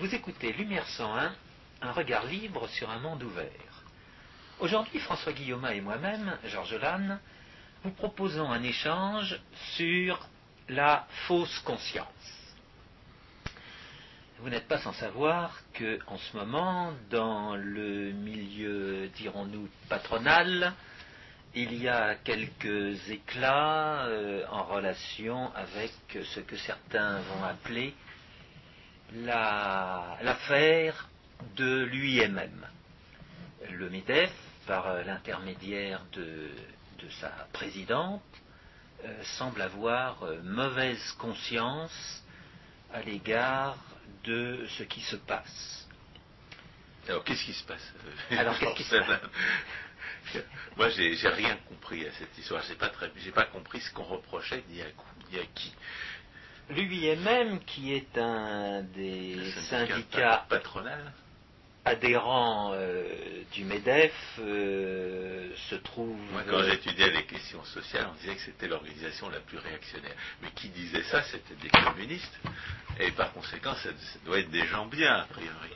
Vous écoutez Lumière 101, un regard libre sur un monde ouvert. Aujourd'hui, François Guillaume et moi-même, Georges Lannes, vous proposons un échange sur la fausse conscience. Vous n'êtes pas sans savoir que, en ce moment, dans le milieu, dirons-nous, patronal, il y a quelques éclats euh, en relation avec ce que certains vont appeler l'affaire de l'UIMM. Le MEDEF, par euh, l'intermédiaire de, sa présidente, euh, semble avoir mauvaise conscience à l'égard de ce qui se passe. Alors, qu'est-ce qui se passe Alors, qu'est-ce qui se passe? Moi, j'ai rien compris à cette histoire. J'ai pas pas compris ce qu'on reprochait ni à, à qui. L'UIMM, qui est un des syndicats patronal adhérents euh, du MEDEF, euh, se trouve. Moi, quand j'étudiais les questions sociales, on disait que c'était l'organisation la plus réactionnaire. Mais qui disait ça C'était des communistes. Et par conséquent, ça doit être des gens bien, a priori.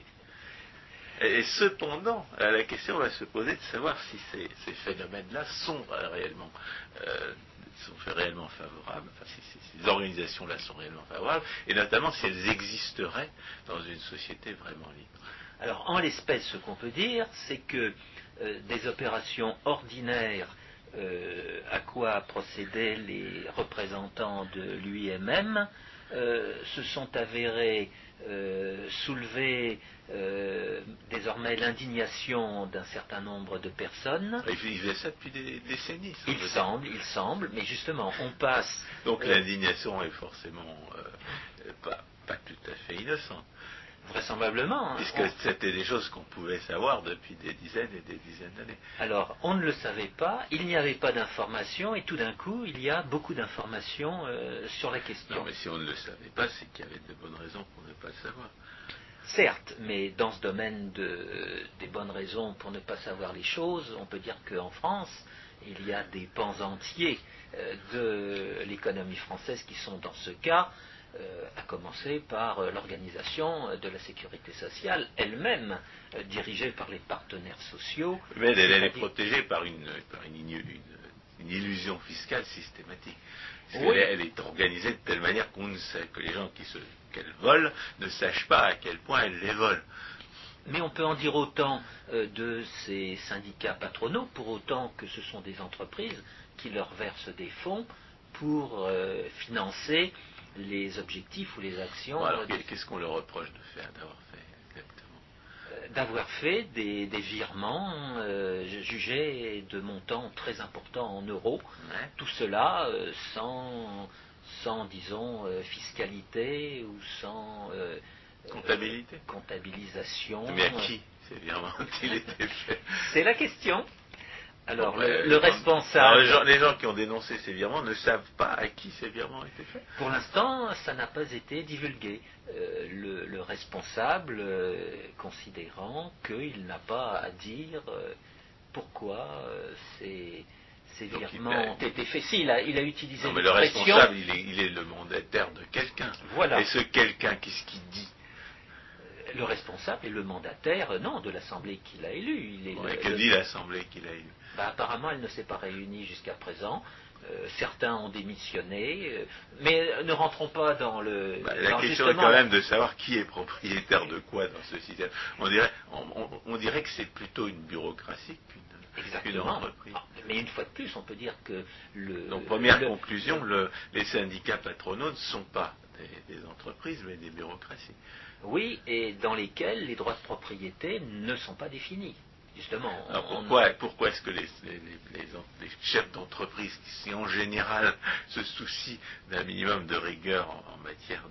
Et, cependant, euh, la question va se poser de savoir si ces, phénomènes-là sont réellement, euh, sont réellement favorables, enfin, ces organisations-là sont réellement favorables, et notamment si elles existeraient dans une société vraiment libre. Alors, en l'espèce, ce qu'on peut dire, c'est que euh, des opérations ordinaires à quoi procédaient les représentants de l'UIMM se sont avérées euh, soulever euh, désormais l'indignation d'un certain nombre de personnes. Il faisait ça depuis des décennies. Il semble, il semble, mais justement, on passe. Donc euh, l'indignation est forcément pas, pas tout à fait innocente. Vraisemblablement. Hein. Puisque c'était des choses qu'on pouvait savoir depuis des dizaines et des dizaines d'années. Alors, on ne le savait pas, il n'y avait pas d'informations, et tout d'un coup, il y a beaucoup d'informations euh, sur la question. Non, mais si on ne le savait pas, c'est qu'il y avait de bonnes raisons pour ne pas le savoir. Certes, mais dans ce domaine de, des bonnes raisons pour ne pas savoir les choses, on peut dire qu'en France, il y a des pans entiers euh, de l'économie française qui sont dans ce cas, à commencer par euh, l'organisation de la sécurité sociale elle-même, euh, dirigée par les partenaires sociaux. Mais elle, est protégée par, une, illusion fiscale systématique. Elle, est organisée de telle manière qu'on ne sait que les gens qui qu'elle vole ne sachent pas à quel point elle les vole. Mais on peut en dire autant de ces syndicats patronaux, pour autant que ce sont des entreprises qui leur versent des fonds pour financer les objectifs ou les actions. alors, qu'est-ce qu'on leur reproche de faire, d'avoir fait exactement euh, D'avoir fait des, virements euh, jugés de montants très importants en euros. Tout cela euh, sans, sans, disons, fiscalité ou sans comptabilité. comptabilisation. Mais à qui ces virements ont-ils été faits C'est la question. Alors, le, responsable. les, gens, qui ont dénoncé ces virements ne savent pas à qui ces virements ont été faits. Pour l'instant, ça n'a pas été divulgué. Euh, le, responsable, euh, considérant qu'il n'a pas à dire euh, pourquoi ces, virements ont été faits. Si, il a, il a utilisé non, mais le responsable, il est, le mandataire de quelqu'un. Voilà. Et ce quelqu'un, qu'est-ce qu'il dit? Le responsable est le mandataire, non, de l'Assemblée qu'il a élue. Il que dit l'Assemblée qu'il a élue? Bah, apparemment, elle ne s'est pas réunie jusqu'à présent. Euh, certains ont démissionné, euh, mais ne rentrons pas dans le. Bah, la question est quand même de savoir qui est propriétaire de quoi dans ce système. On dirait, on, dirait que c'est plutôt une bureaucratie qu'une entreprise. Ah, mais une fois de plus, on peut dire que le. Donc, première conclusion, les syndicats patronaux ne sont pas des entreprises, mais des bureaucraties. Oui, et dans lesquelles les droits de propriété ne sont pas définis. Justement. pourquoi, pourquoi est-ce que les, chefs d'entreprise, qui en général se soucient d'un minimum de rigueur en, matière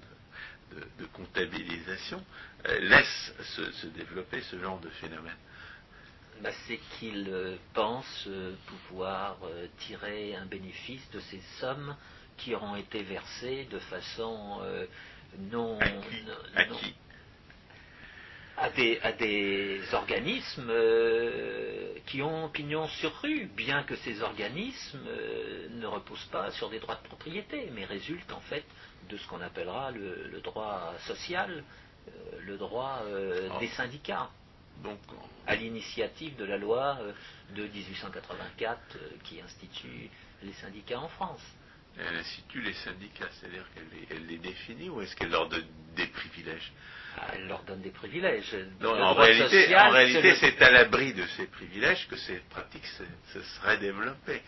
de, comptabilisation, euh, laissent se, développer ce genre de phénomène? Bah, C'est qu'ils euh, pensent euh, pouvoir tirer un bénéfice de ces sommes qui auront été versées de façon non, à des, organismes euh, qui ont pignon sur rue, bien que ces organismes euh, ne reposent pas sur des droits de propriété, mais résultent en fait de ce qu'on appellera le, droit social le droit Oh. des syndicats, Donc, à l'initiative de la loi euh, de 1884 euh, qui institue les syndicats en France. elle institue les syndicats, c'est-à-dire qu'elle les, ou est-ce qu'elle leur donne des privilèges Ah, Elle leur donne des privilèges. Non, en réalité, social, en réalité, le- c'est à l'abri de ces privilèges que ces pratiques se, se seraient développées.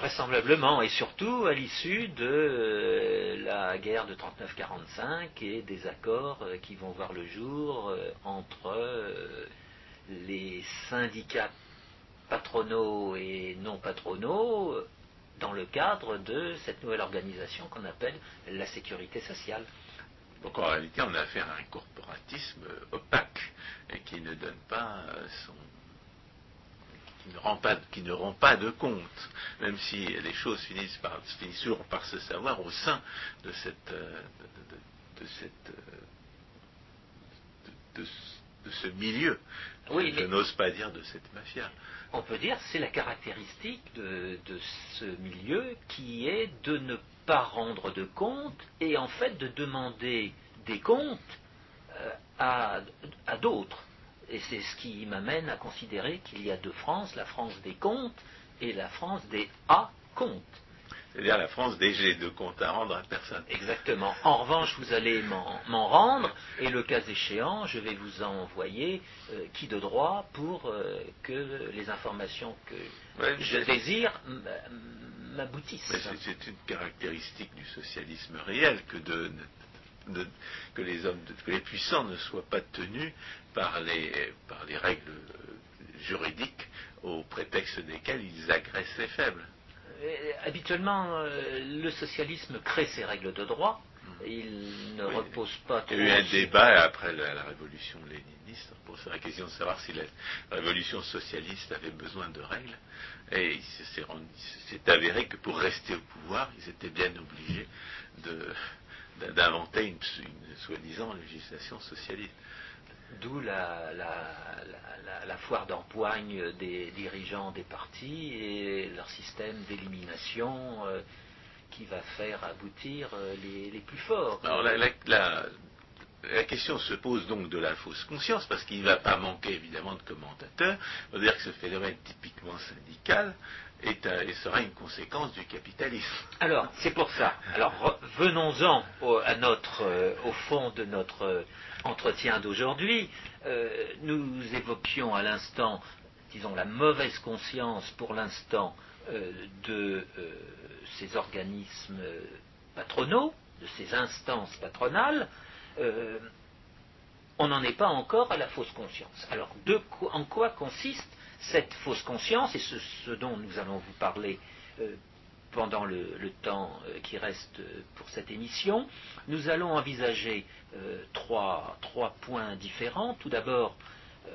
Vraisemblablement, et surtout à l'issue de euh, la guerre de 39-45 et des accords euh, qui vont voir le jour euh, entre les syndicats patronaux et non patronaux dans le cadre de cette nouvelle organisation qu'on appelle la sécurité sociale. Donc en réalité, on a affaire à un corporatisme euh, opaque et qui ne donne pas euh, son. qui ne rend pas, qui ne rend pas de compte, même si les choses finissent, par, finissent toujours par se savoir au sein de cette. euh, de, de- de cette de, de ce- milieu. Oui, Je n'ose pas dire de cette mafia. On peut dire c'est la caractéristique de, ce milieu qui est de ne pas rendre de compte et en fait de demander des comptes euh, à, à d'autres. Et c'est ce qui m'amène à considérer qu'il y a deux France, la France des comptes et la France des à comptes. C'est-à-dire la France des j'ai de compte à rendre à personne. Exactement. En revanche, vous allez m'en rendre, et le cas échéant, je vais vous envoyer euh, qui de droit pour euh, que les informations que Ouais, je désire m'aboutissent. Mais c'est- une caractéristique du socialisme réel que, de, de- que les hommes, de- que les puissants ne soient pas tenus par les, par les règles juridiques au prétexte desquelles ils agressent les faibles. Euh, Habituellement, euh, le socialisme crée ses règles de droit. Il ne Oui. repose pas Il y a eu un débat après la, la révolution léniniste pour la question de savoir si la révolution socialiste avait besoin de règles. Et il s'est- avéré que pour rester au pouvoir, ils étaient bien obligés d'inventer une, une soi-disant législation socialiste. D'où la, foire d'empoigne des dirigeants des partis et leur système d'élimination euh, qui va faire aboutir euh, les, plus forts. La question se pose donc de la fausse conscience, parce qu'il ne va pas manquer évidemment de commentateurs. On va dire que ce phénomène typiquement syndical sera une conséquence du capitalisme. Alors, c'est pour ça. Alors, venons-en euh, au fond de notre euh, entretien d'aujourd'hui. Euh, nous évoquions à l'instant, disons, la mauvaise conscience pour l'instant de ces organismes patronaux, de ces instances patronales. On n'en est pas encore à la fausse conscience. Alors, de en quoi consiste cette fausse conscience Et ce, ce dont nous allons vous parler euh, pendant le, temps euh, qui reste euh, pour cette émission, nous allons envisager trois, points différents. Tout d'abord,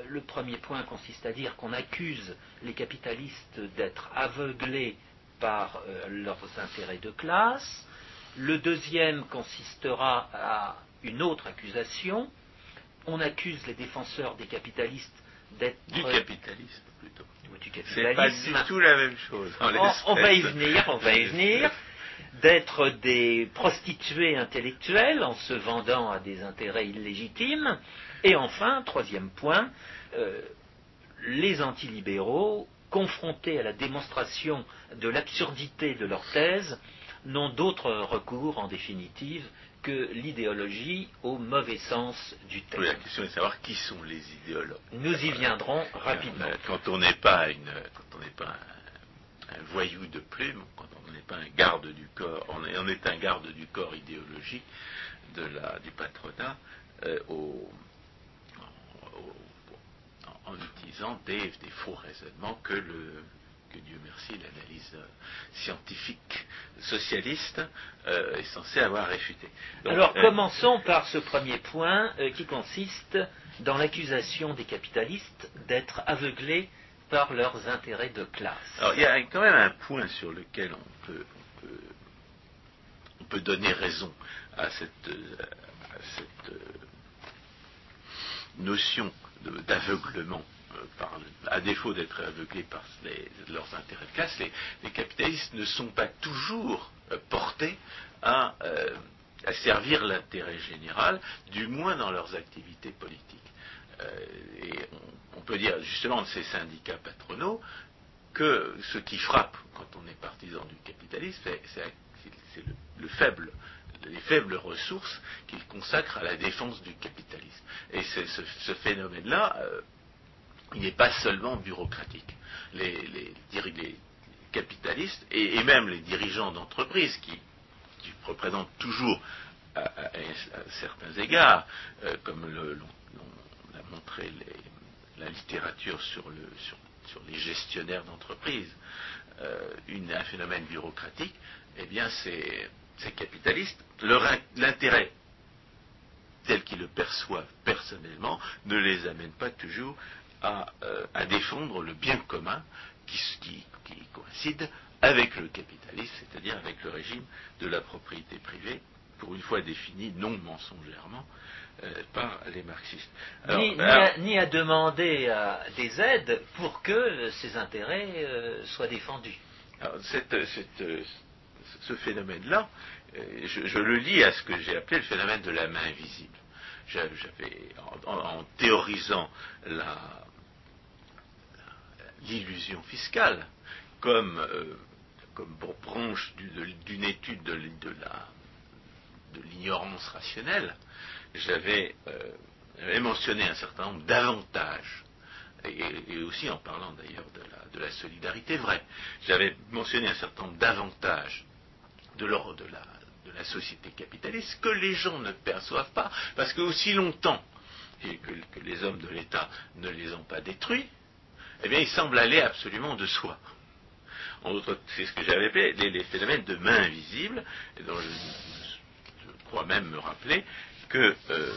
le premier point consiste à dire qu'on accuse les capitalistes d'être aveuglés par leurs intérêts de classe. Le deuxième consistera à une autre accusation. On accuse les défenseurs des capitalistes d'être Du capitalisme C'est pas capitalisme. du tout la même chose. On, on va y venir, on va y venir. D'être des prostituées intellectuelles en se vendant à des intérêts illégitimes. Et enfin, troisième point, euh, les antilibéraux, confrontés à la démonstration de l'absurdité de leur thèse, n'ont d'autre recours, en définitive, que l'idéologie au mauvais sens du Oui, terme. la question est de savoir qui sont les idéologues. Nous y viendrons rapidement. Euh, Quand on n'est pas une, quand on n'est pas un, un voyou de plume, quand on n'est pas un garde du corps, on est, on est un garde du corps idéologique de la, du patronat euh, au- au- en utilisant des, des faux raisonnements que le que Dieu merci, l'analyse scientifique socialiste euh, est censée avoir réfuté. Donc, Alors euh, commençons par ce premier point euh, qui consiste dans l'accusation des capitalistes d'être aveuglés par leurs intérêts de classe. Alors, il y a quand même un point sur lequel on peut, on peut, on peut donner raison à cette, à cette, notion d'aveuglement. À défaut d'être aveuglés par leurs intérêts de classe, les, capitalistes ne sont pas toujours euh, portés à, euh, à servir l'intérêt général, du moins dans leurs activités politiques. Euh, et on, peut dire justement de ces syndicats patronaux que ce qui frappe quand on est partisan du capitalisme, c'est les faibles ressources qu'ils consacrent à la défense du capitalisme. Et ce, phénomène-là, il n'est pas seulement bureaucratique. Les, capitalistes et, même les dirigeants d'entreprises qui, représentent toujours à, certains égards, euh, comme l'a montré la littérature sur, les gestionnaires d'entreprises, euh, un phénomène bureaucratique, eh bien ces, capitalistes, l'intérêt tel qu'ils le perçoivent personnellement ne les amène pas toujours euh, à, défendre le bien commun qui, coïncide avec le capitalisme, c'est-à-dire avec le régime de la propriété privée, pour une fois défini non mensongèrement euh, par les marxistes. ni, à, demander des aides pour que ces intérêts euh, soient défendus. ce phénomène-là, je, le lis à ce que j'ai appelé le phénomène de la main invisible. J'avais, en, théorisant la, l'illusion fiscale comme, euh, comme branche d'une étude de, l'ignorance rationnelle, j'avais euh, mentionné un certain nombre d'avantages, et, aussi en parlant d'ailleurs de la, solidarité vraie, j'avais mentionné un certain nombre d'avantages de l'ordre de la, de la société capitaliste que les gens ne perçoivent pas, parce que aussi longtemps que les hommes de l'État ne les ont pas détruits, eh bien, il semble aller absolument de soi. C'est ce que j'avais appelé les, phénomènes de main invisible, et dont je, crois même me rappeler que, euh,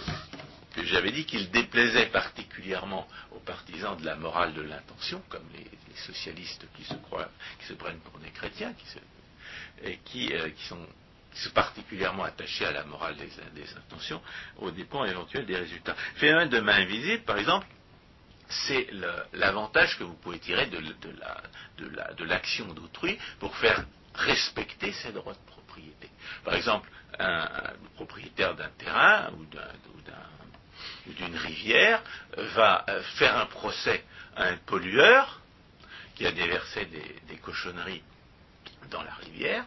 j'avais dit qu'il déplaisait particulièrement aux partisans de la morale de l'intention, comme les, socialistes qui se croient, qui se prennent pour des chrétiens, et qui, euh, sont particulièrement attachés à la morale des, intentions, au dépens éventuel des résultats. Phénomène de main invisible, par exemple, c'est l'avantage que vous pouvez tirer de, l'action d'autrui pour faire respecter ses droits de propriété. Par exemple, un, propriétaire d'un terrain ou d'une rivière va euh, faire un procès à un pollueur qui a déversé des, cochonneries dans la rivière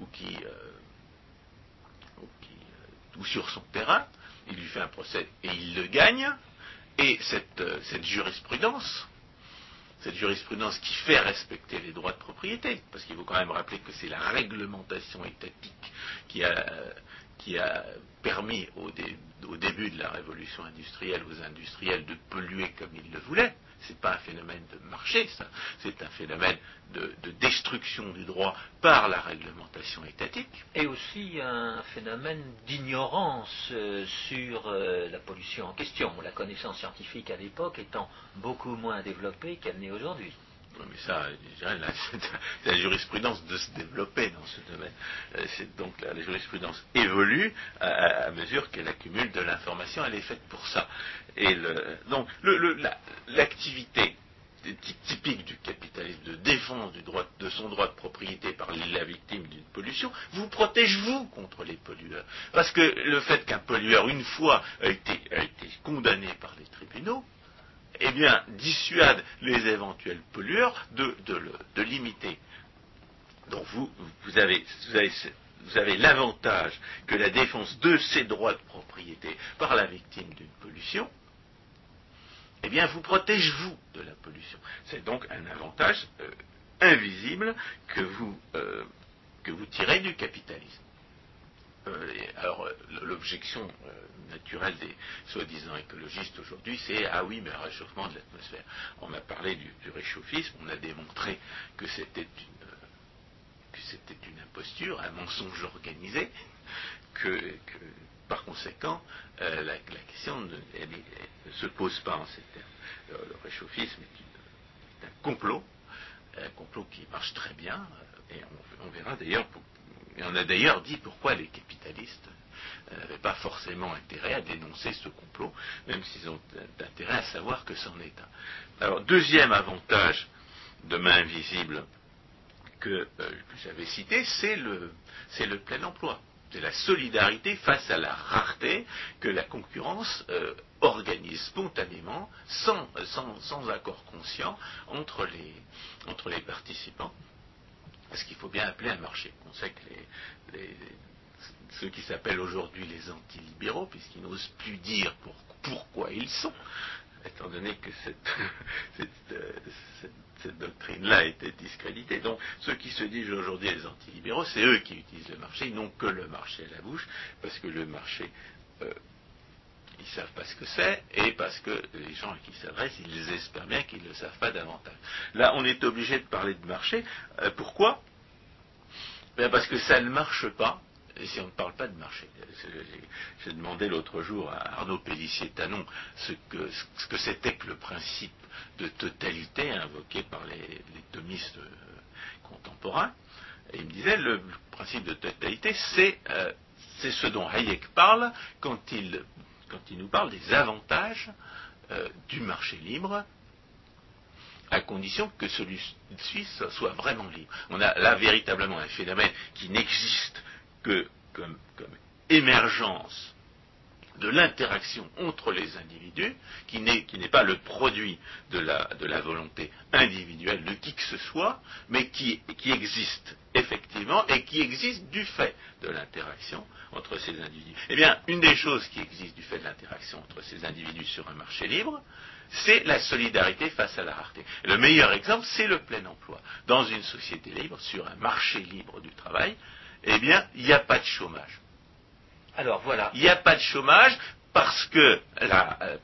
ou qui, euh, ou sur son terrain, il lui fait un procès et il le gagne, et euh, cette, jurisprudence, cette jurisprudence qui fait respecter les droits de propriété, parce qu'il faut quand même rappeler que c'est la réglementation étatique qui a, qui a permis au, début de la révolution industrielle aux industriels de polluer comme ils le voulaient, n'est pas un phénomène de marché. C'est un phénomène de, destruction du droit par la réglementation étatique. Et aussi un phénomène d'ignorance euh, sur euh, la pollution en question. La connaissance scientifique à l'époque étant beaucoup moins développée qu'elle n'est aujourd'hui mais ça, c'est la jurisprudence de se développer dans ce domaine. Euh, donc la, jurisprudence évolue à, mesure qu'elle accumule de l'information. Elle est faite pour ça. Donc, l'activité typique du capitalisme de défense de son droit de propriété par la victime d'une pollution, vous protège vous contre les pollueurs. Parce que le fait qu'un pollueur, une fois, a été condamné par les tribunaux, eh bien, dissuade les éventuels pollueurs de, limiter. Donc vous, avez, vous avez l'avantage que la défense de ces droits de propriété par la victime d'une pollution, eh vous protège vous de la pollution. C'est donc un avantage euh, invisible euh, que vous tirez du capitalisme. Euh, alors, euh, l'objection euh, naturelle des soi-disant écologistes aujourd'hui, c'est ah oui, mais un réchauffement de l'atmosphère. On a parlé du, réchauffisme, on a démontré que c'était une, que c'était une imposture, un mensonge organisé, que, par conséquent, la, question ne, se pose pas en ces termes. Le, réchauffisme est, un complot, un complot qui marche très bien, et on, on verra d'ailleurs et on a d'ailleurs dit pourquoi les capitalistes n'avaient pas forcément intérêt à dénoncer ce complot, même s'ils ont intérêt à savoir que c'en est un. Alors, deuxième avantage de main invisible que, euh, j'avais cité, c'est le, le plein emploi. c'est la solidarité face à la rareté que la concurrence euh, organise spontanément, sans, accord conscient entre les participants. Ce qu'il faut bien appeler un marché. On sait que ceux qui s'appellent aujourd'hui les antilibéraux, puisqu'ils n'osent plus dire pourquoi ils sont, étant donné que cette, euh, doctrine-là était discréditée. Donc, ceux qui se disent aujourd'hui les antilibéraux, c'est eux qui utilisent le marché, ils n'ont que le marché à la bouche, parce que le marché, euh, ils savent pas ce que c'est, et parce que les gens à qui ils s'adressent, ils espèrent bien qu'ils ne le savent pas davantage. Là, on est obligé de parler de marché. Euh, pourquoi? Ben Parce que ça ne marche pas si on ne parle pas de marché. J'ai demandé l'autre jour à Arnaud Pellissier-Tanon ce que, c'était que le principe de totalité invoqué par les, thomistes euh, contemporains. Et il me disait, le, principe de totalité, euh, c'est ce dont Hayek parle quand il, quand il nous parle des avantages euh, du marché libre à condition que celui-ci soit vraiment libre. On a là véritablement un phénomène qui n'existe comme, émergence de l'interaction entre les individus, qui n'est pas le produit de la, volonté individuelle de qui que ce soit, mais qui, existe effectivement et qui existe du fait de l'interaction entre ces individus. Eh bien, une des choses qui existe du fait de l'interaction entre ces individus sur un marché libre, c'est la solidarité face à la rareté. Le meilleur exemple, c'est le plein emploi. Dans une société libre, sur un marché libre du travail, eh bien, il n'y a pas de chômage. Alors voilà. Il n'y a pas de chômage parce que, euh,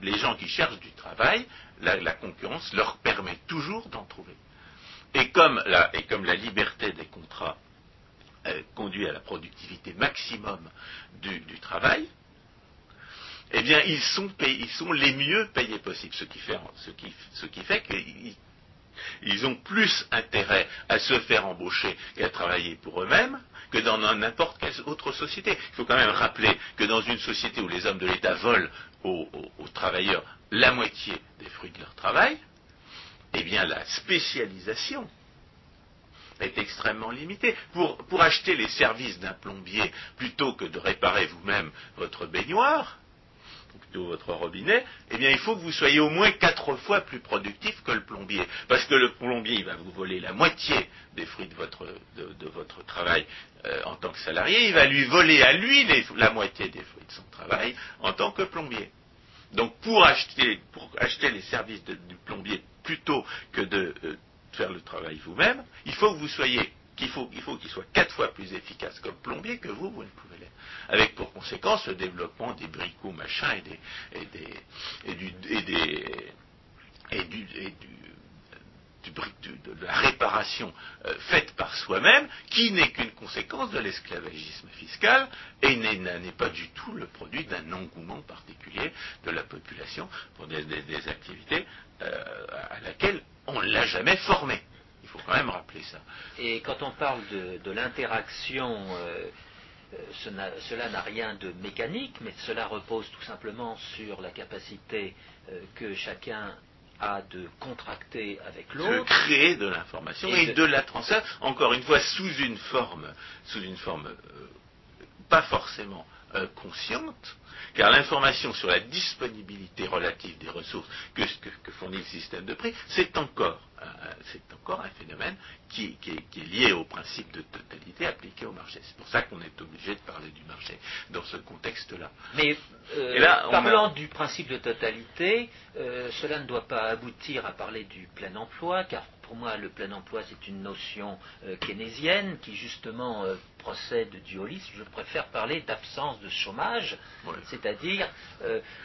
les, gens qui cherchent du travail, la, concurrence leur permet toujours d'en trouver. Et comme, la, liberté des contrats euh, conduit à la productivité maximum du, travail, eh bien, ils sont, les mieux payés possibles, ce qui fait, qu'ils ils ont plus intérêt à se faire embaucher et à travailler pour eux-mêmes que dans n'importe quelle autre société. Il faut quand même rappeler que dans une société où les hommes de l'État volent aux, travailleurs la moitié des fruits de leur travail, eh bien la spécialisation est extrêmement limitée. Pour, acheter les services d'un plombier, plutôt que de réparer vous-même votre baignoire, plutôt votre robinet, eh bien il faut que vous soyez au moins quatre fois plus productif que le plombier. Parce que le plombier, va vous voler la moitié des fruits de votre, de, votre travail euh, en tant que salarié, il va lui voler à lui la moitié des fruits de son travail en tant que plombier. Donc pour acheter, pour acheter les services du plombier plutôt que de euh, faire le travail vous-même, il faut que vous soyez qu'il faut qu'il soit quatre fois plus efficace comme plombier que vous, vous ne pouvez l'être. Avec pour conséquence le développement des bricots machins et des et des et du et des et du, et du, de la réparation euh, faite par soi-même, qui n'est qu'une conséquence de l'esclavagisme fiscal et n'est pas du tout le produit d'un engouement particulier de la population pour des, activités euh, à laquelle on ne l'a jamais formé faut quand même rappeler ça. Et quand on parle de, l'interaction, euh, euh, cela n'a rien de mécanique, mais cela repose tout simplement sur la capacité euh, que chacun a de contracter avec l'autre. De créer de l'information et, de... la transmettre, encore une fois, sous une forme, sous une forme pas forcément consciente, car l'information sur la disponibilité relative des ressources que, que fournit le système de prix, c'est encore c'est encore un phénomène qui, est, lié au principe de totalité appliqué au marché. C'est pour ça qu'on est obligé de parler du marché dans ce contexte-là. Mais euh, parlant du principe de totalité, euh, cela ne doit pas aboutir à parler du plein emploi, car pour moi, le plein emploi, c'est une notion euh, keynésienne qui, justement, procède du holisme. Je préfère parler d'absence de chômage, c'est-à-dire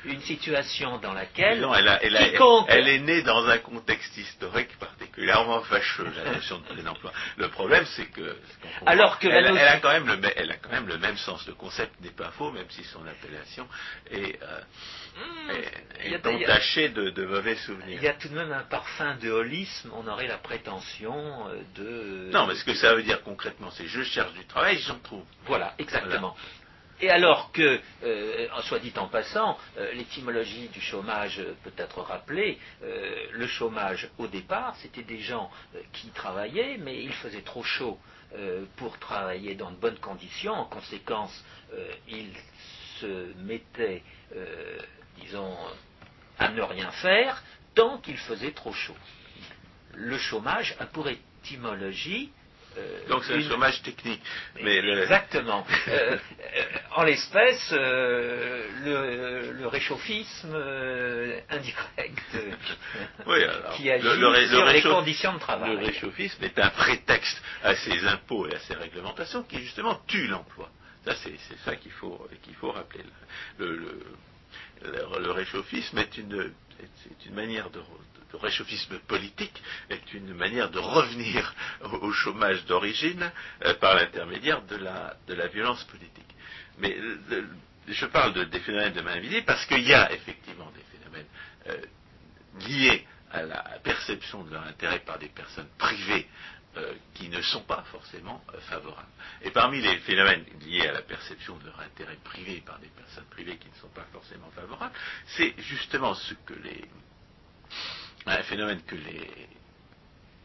une situation dans laquelle. Non, elle, est née dans un contexte historique particulièrement fâcheux, la notion de plein emploi. Le problème, c'est que. Alors que elle, a quand même le, elle a quand même le même sens. Le concept n'est pas faux, même si son appellation est, euh, hmm. entachée de, mauvais souvenirs. Il y a tout de même un parfum de holisme. On aurait la prétention euh, de. Non, mais ce que ça veut dire concrètement, c'est je cherche du travail, j'en trouve. Voilà, exactement. Et alors que, euh, soit dit en passant, euh, l'étymologie du chômage peut être rappelée, euh, le chômage au départ, c'était des gens qui travaillaient, mais il faisait trop chaud pour travailler dans de bonnes conditions. En conséquence, ils se mettaient, disons, à ne rien faire tant qu'il faisait trop chaud. Le chômage a pour étymologie euh, Donc c'est un chômage technique. Mais Exactement. Euh, euh, en l'espèce, le, réchauffisme indirect qui agit sur les conditions de travail. Le réchauffisme est un prétexte à ces impôts et à ces réglementations qui justement tuent l'emploi. Ça, c'est ça qu'il faut, qu'il faut rappeler. Le, le, réchauffisme est une, est une manière de, le réchauffisme politique est une manière de revenir au, chômage d'origine euh, par l'intermédiaire de la, violence politique. Mais je parle des phénomènes de main parce qu'il y a effectivement des phénomènes euh, liés à la perception de leur intérêt par des personnes privées euh, qui ne sont pas forcément favorables. Et parmi les phénomènes liés à la perception de leur intérêt privé par des personnes privées qui ne sont pas forcément favorables, c'est justement ce que les, un phénomène que les,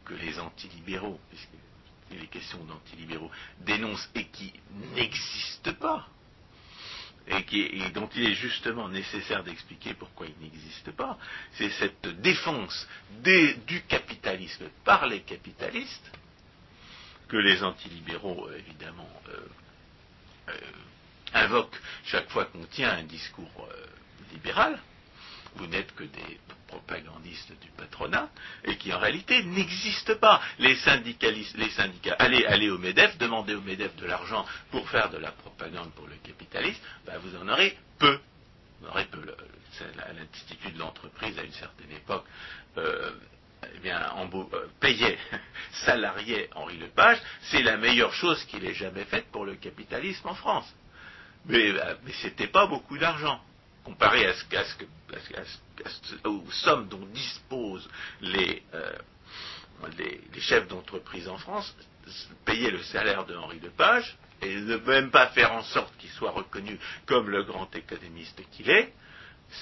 que les antilibéraux, puisqu'il est question d'antilibéraux, dénoncent et qui n'existe pas, et, qui, dont il est justement nécessaire d'expliquer pourquoi il n'existe pas, c'est cette défense du capitalisme par les capitalistes que les antilibéraux, euh, évidemment, euh, euh, invoquent chaque fois qu'on tient un discours libéral. Vous n'êtes que des propagandistes du patronat et qui en réalité n'existent pas. Les syndicalistes, les syndicats, allez, au MEDEF, demandez au MEDEF de l'argent pour faire de la propagande pour le capitalisme, ben vous en aurez peu. Vous. L'Institut de l'entreprise, à une certaine époque, euh, eh bien, euh, payait, salariait Henri Lepage, c'est la meilleure chose qu'il ait jamais faite pour le capitalisme en France. Mais, euh, mais c'était pas beaucoup d'argent comparé à ce, aux sommes dont disposent les, euh, les, chefs d'entreprise en France, payer le salaire de Henri Lepage et ne même pas faire en sorte qu'il soit reconnu comme le grand économiste qu'il est,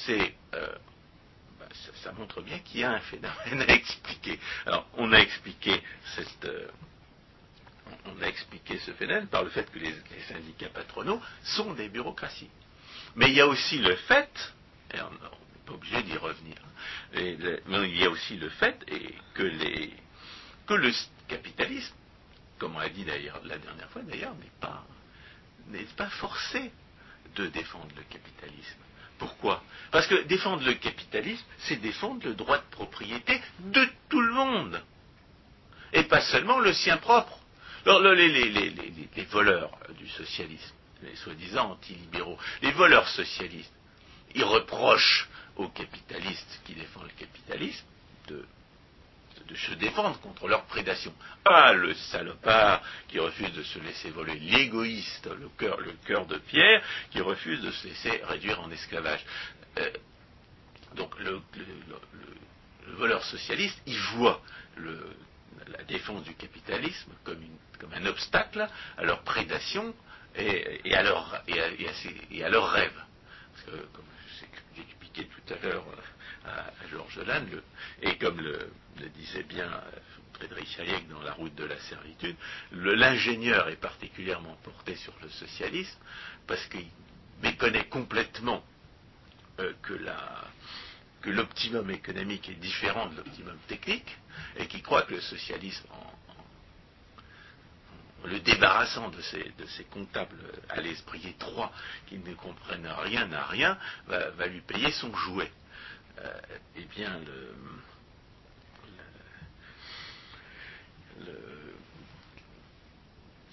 c'est euh, bah, ça, montre bien qu'il y a un phénomène à expliquer. Alors, on a expliqué euh, on a expliqué ce phénomène par le fait que les syndicats patronaux sont des bureaucraties. Mais il y a aussi le fait, et on n'est pas obligé d'y revenir, mais il y a aussi le fait que, le capitalisme, comme on l'a dit d'ailleurs la dernière fois d'ailleurs, n'est pas, forcé de défendre le capitalisme. Pourquoi? Parce que défendre le capitalisme, c'est défendre le droit de propriété de tout le monde. Et pas seulement le sien propre. Alors, les voleurs du socialisme, les soi-disant antilibéraux, les voleurs socialistes, ils reprochent aux capitalistes qui défendent le capitalisme de, se défendre contre leur prédation. Ah, le salopard qui refuse de se laisser voler, l'égoïste, le cœur, de pierre, qui refuse de se laisser réduire en esclavage. Euh, donc le, voleur socialiste, il voit la défense du capitalisme comme, comme un obstacle à leur prédation et, à leur, et, à, rêve. Parce que, comme j'ai tout à l'heure euh, à, Georges Lannes, et comme le, disait bien euh, Frédéric Hayek dans La route de la servitude, l'ingénieur est particulièrement porté sur le socialisme parce qu'il méconnaît complètement euh, que que l'optimum économique est différent de l'optimum technique, et qui croit que le socialisme, en, le débarrassant de ces, comptables à l'esprit étroit qui ne comprennent rien à rien, va, lui payer son jouet. Euh, eh bien,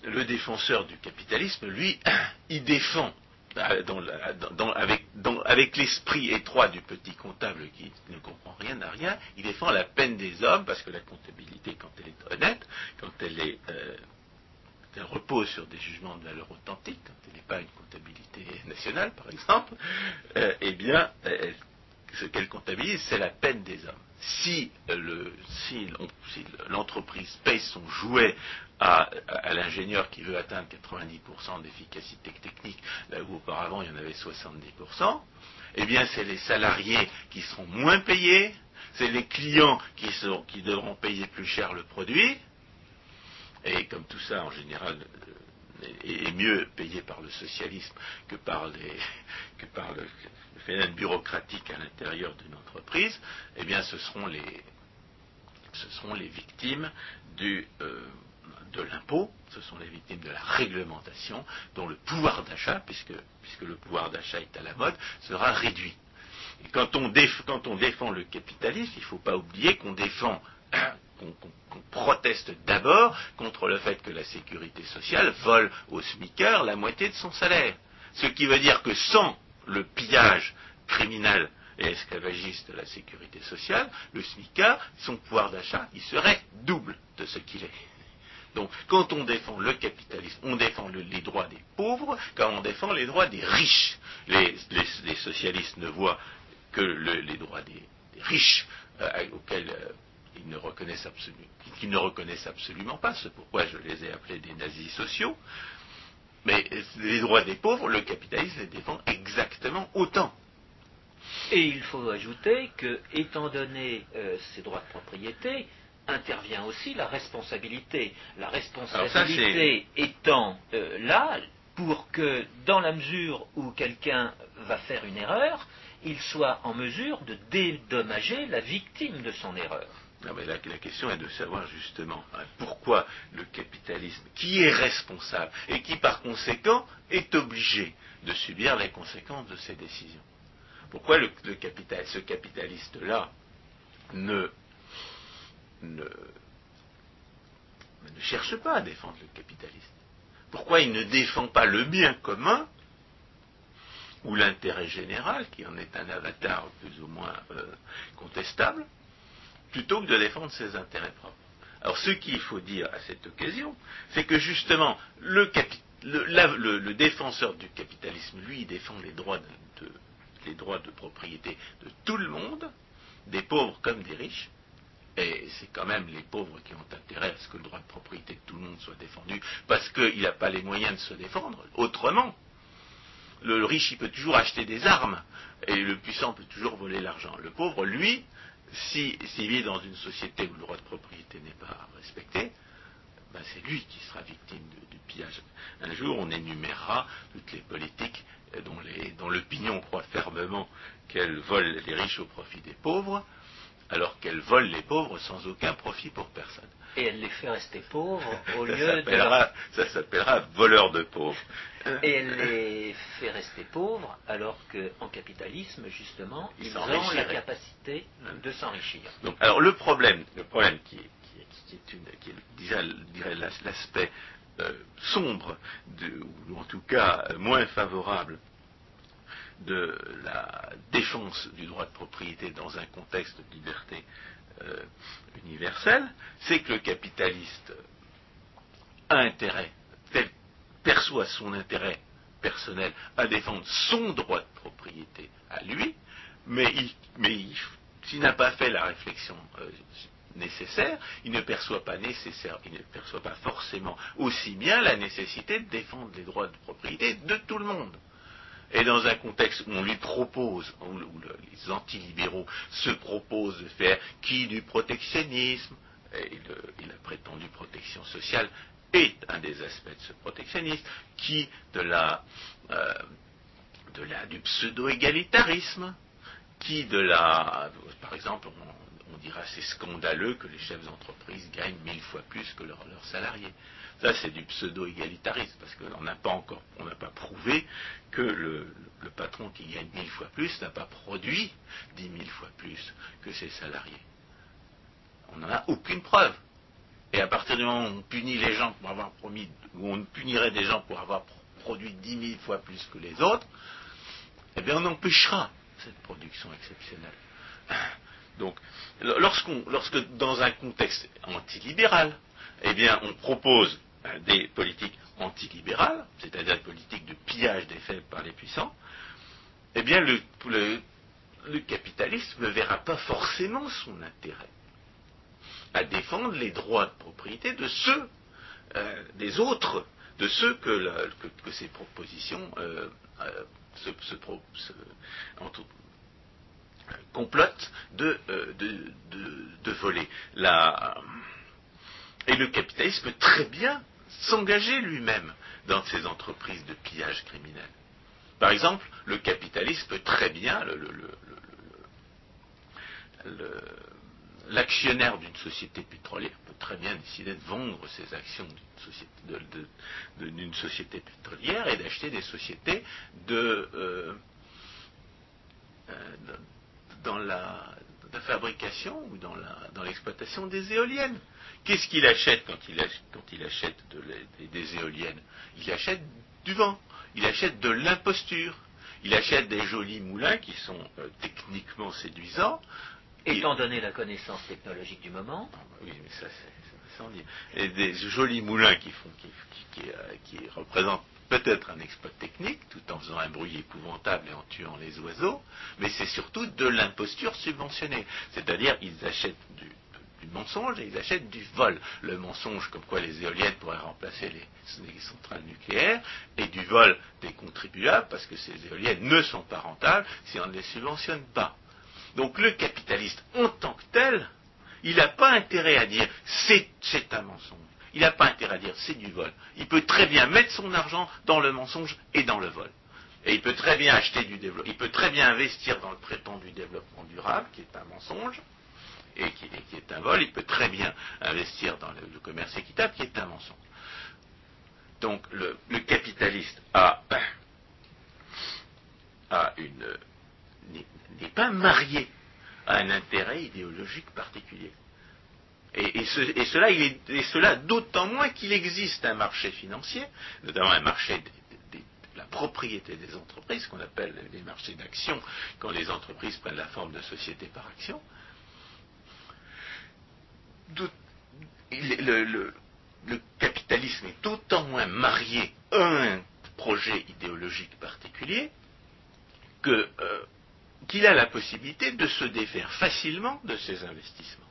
le, défenseur du capitalisme, lui, il défend euh, avec, l'esprit étroit du petit comptable qui ne comprend rien à rien, il défend la peine des hommes, parce que la comptabilité, quand elle est honnête, quand elle est euh, elle repose sur des jugements de valeur authentique, elle n'est pas une comptabilité nationale, par exemple, euh, eh bien, ce qu'elle comptabilise, c'est la peine des hommes. si l'entreprise paye son jouet à, l'ingénieur qui veut atteindre 90% d'efficacité technique, là où auparavant il y en avait 70%, eh bien c'est les salariés qui seront moins payés, c'est les clients qui devront payer plus cher le produit, et comme tout ça en général est mieux payé par le socialisme que par, que par le, phénomène bureaucratique à l'intérieur d'une entreprise, eh bien ce seront les, les victimes euh, de l'impôt, ce sont les victimes de la réglementation, dont le pouvoir d'achat, puisque, le pouvoir d'achat est à la mode, sera réduit. Quand on, quand on défend le capitalisme, il ne faut pas oublier qu'on défend qu'on proteste d'abord contre le fait que la sécurité sociale vole au SMICAR la moitié de son salaire. Ce qui veut dire que sans le pillage criminel et esclavagiste de la sécurité sociale, le SMICAR, son pouvoir d'achat, il serait double de ce qu'il est. Donc, quand on défend le capitalisme, on défend les droits des pauvres, quand on défend les droits des riches. Les, socialistes ne voient que les droits des, riches euh, auxquels euh, ils ne reconnaissent absolument, qu'ils ne reconnaissent absolument pas, c'est pourquoi je les ai appelés des nazis sociaux. Mais les droits des pauvres, le capitalisme les défend exactement autant. Et il faut ajouter que, étant donné euh, ces droits de propriété, intervient aussi la responsabilité. La responsabilité étant euh, là pour que, dans la mesure où quelqu'un va faire une erreur, il soit en mesure de dédommager la victime de son erreur. Non, mais la, question est de savoir justement hein, pourquoi le capitalisme, qui est responsable et qui par conséquent est obligé de subir les conséquences de ses décisions. Pourquoi ce capitaliste-là ne, ne, ne cherche pas à défendre le capitalisme Pourquoi il ne défend pas le bien commun ou l'intérêt général, qui en est un avatar plus ou moins euh, contestable plutôt que de défendre ses intérêts propres. Alors ce qu'il faut dire à cette occasion, c'est que justement, le, défenseur du capitalisme, lui, défend les droits de, les droits de propriété de tout le monde, des pauvres comme des riches, et c'est quand même les pauvres qui ont intérêt à ce que le droit de propriété de tout le monde soit défendu, parce qu'il n'a pas les moyens de se défendre autrement. Le riche, il peut toujours acheter des armes, et le puissant peut toujours voler l'argent. Le pauvre, lui, s'il si, vit dans une société où le droit de propriété n'est pas respecté, ben c'est lui qui sera victime du pillage. Un jour, on énumérera toutes les politiques dont l'opinion croit fermement qu'elles volent les riches au profit des pauvres, alors qu'elles volent les pauvres sans aucun profit pour personne. Et elle les fait rester pauvres au lieu de... Ça s'appellera voleur de pauvres. Et elle les fait rester pauvres alors qu'en capitalisme, justement, ils, ont la capacité de s'enrichir. alors le problème, le problème qui est, qui dirait l'aspect euh, sombre, ou en tout cas moins favorable de la défense du droit de propriété dans un contexte de liberté euh, universelle, c'est que le capitaliste a intérêt, perçoit son intérêt personnel à défendre son droit de propriété à lui, mais, s'il n'a pas fait la réflexion euh, nécessaire, il ne perçoit pas nécessaire, il ne perçoit pas forcément aussi bien la nécessité de défendre les droits de propriété de tout le monde. Et dans un contexte où on lui propose, où, les antilibéraux se proposent de faire qui du protectionnisme, et, la prétendue protection sociale est un des aspects de ce protectionnisme, qui de la, euh, du pseudo-égalitarisme, qui de la, par exemple, on, dira c'est scandaleux que les chefs d'entreprise gagnent mille fois plus que leurs salariés. Ça, c'est du pseudo-égalitarisme, parce qu'on n'a pas encore, on n'a pas prouvé que le, patron qui gagne mille fois plus n'a pas produit dix mille fois plus que ses salariés. On n'en a aucune preuve. Et à partir du moment où on punit les gens pour avoir promis, où on punirait des gens pour avoir produit dix mille fois plus que les autres, eh bien on empêchera cette production exceptionnelle. Donc, lorsque dans un contexte antilibéral, eh bien, on propose des politiques antilibérales, c'est-à-dire des politiques de pillage des faibles par les puissants, eh bien, le capitaliste ne verra pas forcément son intérêt à défendre les droits de propriété de ceux, euh, des autres, de ceux que, ces propositions euh, euh, se, complotent de, voler. et le capitaliste peut très bien s'engager lui-même dans ces entreprises de pillage criminel. Par exemple, le capitaliste peut très bien, l'actionnaire d'une société pétrolière peut très bien décider de vendre ses actions d'une société, pétrolière et d'acheter des sociétés de, euh, euh, dans la, fabrication ou dans l'exploitation des éoliennes. Qu'est-ce qu'il achète quand il, achète des éoliennes? Il achète du vent, il achète de l'imposture, il achète des jolis moulins qui sont euh, techniquement séduisants. Étant donné la connaissance technologique du moment. Ah, bah oui, mais ça c'est sans dire. Et des jolis moulins qui, font, qui euh, représentent peut-être un exploit technique, tout en faisant un bruit épouvantable et en tuant les oiseaux, mais c'est surtout de l'imposture subventionnée. C'est-à-dire, ils achètent du, du mensonge et ils achètent du vol. Le mensonge comme quoi les éoliennes pourraient remplacer les, centrales nucléaires et du vol des contribuables parce que ces éoliennes ne sont pas rentables si on ne les subventionne pas. Donc le capitaliste en tant que tel, il n'a pas intérêt à dire c'est un mensonge. Il n'a pas intérêt à dire c'est du vol. Il peut très bien mettre son argent dans le mensonge et dans le vol. Et il peut très bien acheter du développement. Il peut très bien investir dans le prétendu développement durable, qui est un mensonge, et qui, est un vol, il peut très bien investir dans le, commerce équitable, qui est un mensonge. Donc le, capitaliste a, une n'est pas marié à un intérêt idéologique particulier. Et, cela, d'autant moins qu'il existe un marché financier, notamment un marché de, la propriété des entreprises, qu'on appelle les marchés d'action, quand les entreprises prennent la forme de société par le, capitalisme est d'autant moins marié à un projet idéologique particulier que, euh, qu'il a la possibilité de se défaire facilement de ses investissements,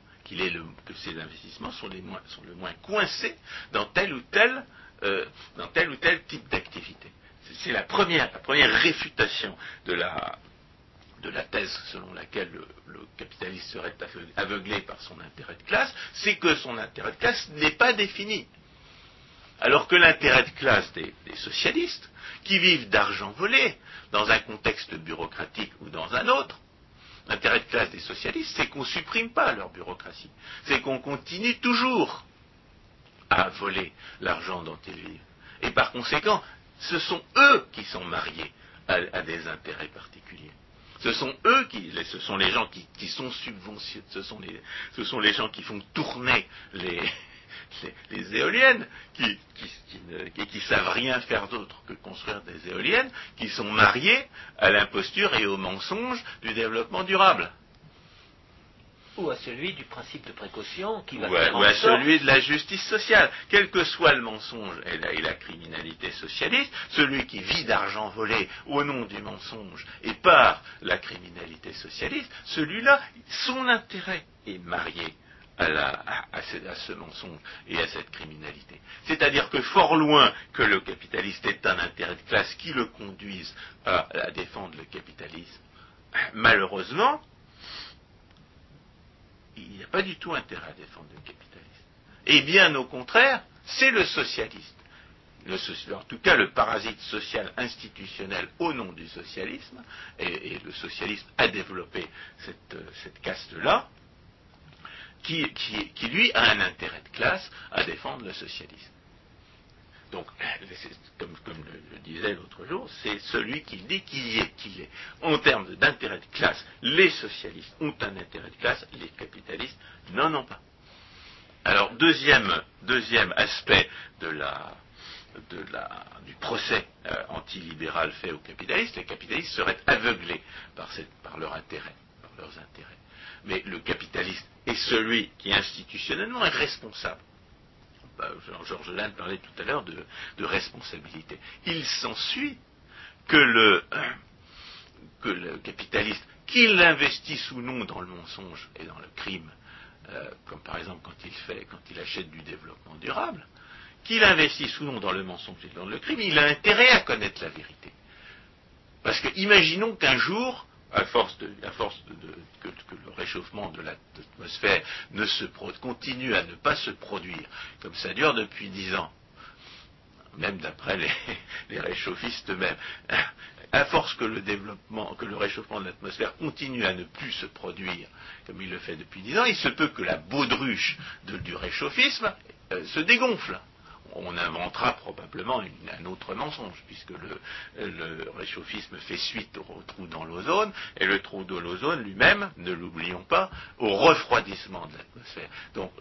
que ces investissements sont, les moins, sont le moins coincés dans tel ou tel, euh, dans tel ou tel type d'activité. C'est la première, la première réfutation de la, de la thèse selon laquelle le, capitaliste serait aveuglé par son intérêt de classe, c'est que son intérêt de classe n'est pas défini. Alors que l'intérêt de classe des, socialistes, qui vivent d'argent volé, dans un contexte bureaucratique ou dans un autre, l'intérêt de classe des socialistes, c'est qu'on ne supprime pas leur bureaucratie, c'est qu'on continue toujours à voler l'argent dont ils vivent. Et par conséquent, ce sont eux qui sont mariés à des intérêts particuliers. Ce sont eux qui, ce sont les gens qui, sont subventionnés, ce sont les, gens qui font tourner les, éoliennes, qui, qui, qui, savent rien faire d'autre que construire des éoliennes, qui sont mariés à l'imposture et au mensonge du développement durable ou à celui du principe de précaution qui va ou à, ou à celui de la justice sociale. Quel que soit le mensonge et la, criminalité socialiste, celui qui vit d'argent volé au nom du mensonge et par la criminalité socialiste, celui-là, son intérêt est marié à, ce, mensonge et à cette criminalité. C'est-à-dire que fort loin que le capitaliste ait un intérêt de classe qui le conduise à défendre le capitalisme, malheureusement, il n'y a pas du tout intérêt à défendre le capitalisme. Et bien au contraire, c'est le socialiste. en tout cas, le parasite social institutionnel au nom du socialisme, et, le socialisme a développé cette, caste-là, qui, lui a un intérêt de classe à défendre le socialisme. Donc, comme, le, disait l'autre jour, c'est celui qui dit qu'il est, qu'il est. En termes d'intérêt de classe, les socialistes ont un intérêt de classe, les capitalistes n'en ont pas. Alors, deuxième, aspect du procès euh, antilibéral fait aux capitalistes, les capitalistes seraient aveuglés par, cette, par par leurs intérêts. Mais le capitaliste est celui qui institutionnellement est responsable bah, Georges Lannes parlait tout à l'heure de, responsabilité. Il s'ensuit que le, capitaliste qu'il investisse ou non dans le mensonge et dans le crime, euh, comme par exemple quand il fait, quand il achète du développement durable, qu'il investisse ou non dans le mensonge et dans le crime, il a intérêt à connaître la vérité. Parce que imaginons qu'un jour, à force, que, le réchauffement de l'atmosphère ne se continue à ne pas se produire, comme ça dure depuis dix ans, même d'après les, réchauffistes eux-mêmes, à force que le développement, que le réchauffement de l'atmosphère continue à ne plus se produire, comme il le fait depuis dix ans, il se peut que la baudruche du réchauffisme euh, se dégonfle on inventera probablement un autre mensonge, puisque le, réchauffisme fait suite au, trou dans l'ozone, et le trou de l'ozone lui-même, ne l'oublions pas, au refroidissement de l'atmosphère. Donc,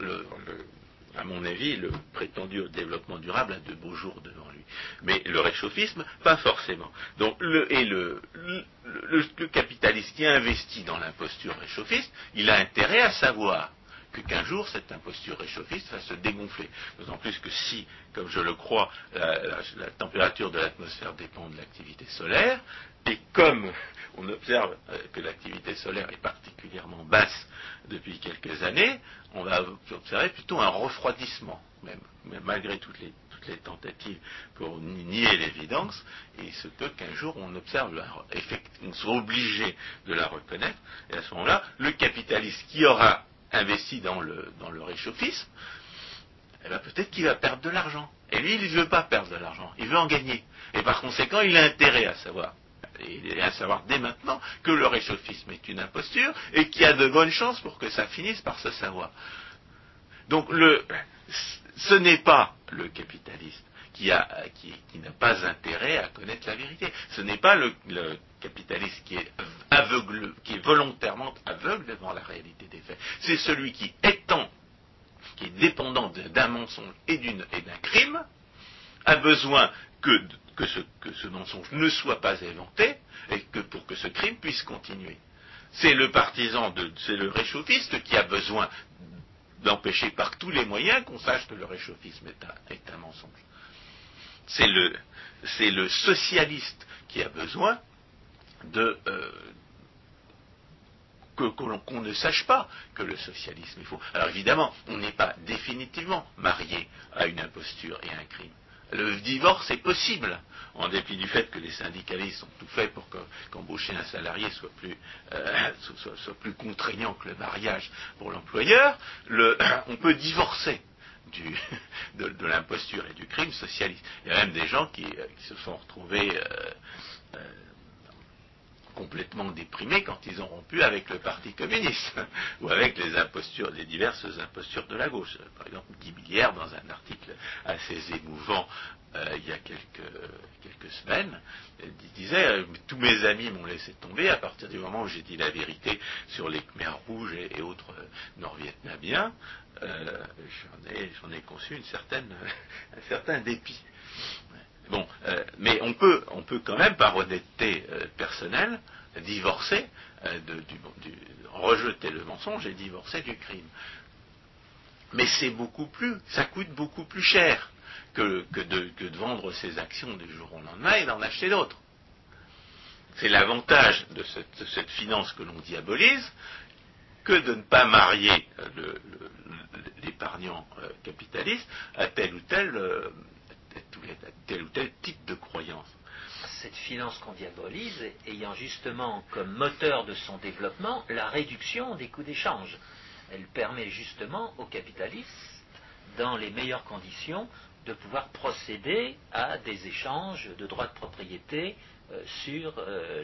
à mon avis, le prétendu développement durable a de beaux jours devant lui. Mais le réchauffisme, pas forcément. Donc, et le, le capitaliste qui investit dans l'imposture réchauffiste, il a intérêt à savoir qu'un jour cette imposture réchauffiste va se dégonfler. D'autant plus que si, comme je le crois, la, température de l'atmosphère dépend de l'activité solaire, et comme on observe euh, que l'activité solaire est particulièrement basse depuis quelques années, on va observer plutôt un refroidissement, même, malgré toutes les, tentatives pour nier l'évidence, et il se peut qu'un jour on observe, on soit obligé de la reconnaître, et à ce moment-là, le capitaliste qui aura investi dans le, dans le réchauffisme, eh ben peut-être qu'il va perdre de l'argent. Et lui, il ne veut pas perdre de l'argent, il veut en gagner. Et par conséquent, il a intérêt à savoir, et à savoir dès maintenant, que le réchauffisme est une imposture et qu'il y a de bonnes chances pour que ça finisse par se savoir. Donc le, ce n'est pas le capitaliste qui, n'a pas intérêt à connaître la vérité. Ce n'est pas le, capitaliste qui est aveugle, qui est volontairement aveugle devant la réalité des faits. C'est celui qui, étant, qui est dépendant d'un mensonge et d'un crime, a besoin que, ce, mensonge ne soit pas inventé et que pour que ce crime puisse continuer. C'est le partisan, c'est le réchauffiste qui a besoin d'empêcher par tous les moyens qu'on sache que le réchauffisme est un mensonge. C'est le, socialiste qui a besoin de euh, qu'on ne sache pas que le socialisme est faux. Alors évidemment, on n'est pas définitivement marié à une imposture et à un crime. Le divorce est possible, en dépit du fait que les syndicalistes ont tout fait pour qu'embaucher un salarié euh, soit plus contraignant que le mariage pour l'employeur. on peut divorcer de, l'imposture et du crime socialiste. Il y a même des gens qui, euh, se sont retrouvés euh, euh, complètement déprimés quand ils ont rompu avec le Parti communiste ou avec les impostures, les diverses impostures de la gauche. Par exemple, Guy Billière, dans un article assez émouvant il y a quelques, semaines, disait Tous mes amis m'ont laissé tomber à partir du moment où j'ai dit la vérité sur les Khmers rouges et, autres nord-vietnamiens. Euh, j'en ai, conçu une certaine, un certain dépit. Bon, euh, mais on peut, on peut quand même, par honnêteté euh, personnelle, divorcer, du, rejeter le mensonge et divorcer du crime. Mais c'est beaucoup plus, ça coûte beaucoup plus cher que, de, vendre ses actions du jour au lendemain et d'en acheter d'autres. C'est l'avantage de cette, finance que l'on diabolise, que de ne pas marier l'épargnant euh, capitaliste à tel ou tel, euh, tel ou tel type de croyance. Cette finance qu'on diabolise ayant justement comme moteur de son développement la réduction des coûts d'échange. Elle permet justement aux capitalistes, dans les meilleures conditions, de pouvoir procéder à des échanges de droits de propriété euh, sur